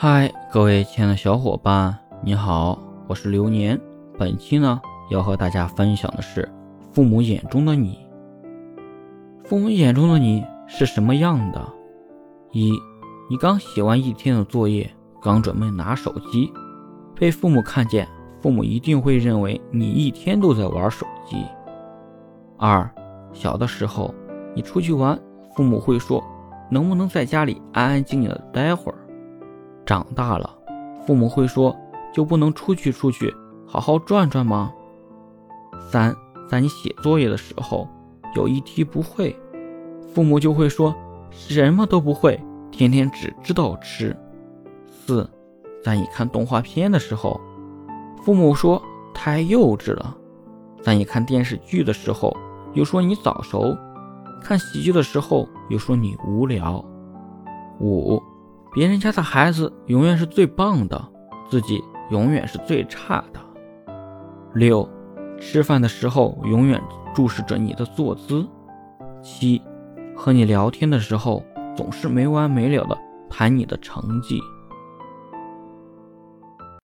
嗨，各位亲爱的小伙伴，你好，我是流年。本期呢，要和大家分享的是父母眼中的你。父母眼中的你是什么样的？一，你刚写完一天的作业，刚准备拿手机，被父母看见，父母一定会认为你一天都在玩手机。二，小的时候你出去玩，父母会说，能不能在家里安安静静的待会儿？长大了，父母会说，就不能出去出去，好好转转吗？三，在你写作业的时候，有一题不会，父母就会说，什么都不会，天天只知道吃。四，在你看动画片的时候，父母说太幼稚了；在你看电视剧的时候，又说你早熟；看喜剧的时候，又说你无聊。五。别人家的孩子永远是最棒的，自己永远是最差的。六，吃饭的时候永远注视着你的坐姿。七，和你聊天的时候总是没完没了的谈你的成绩。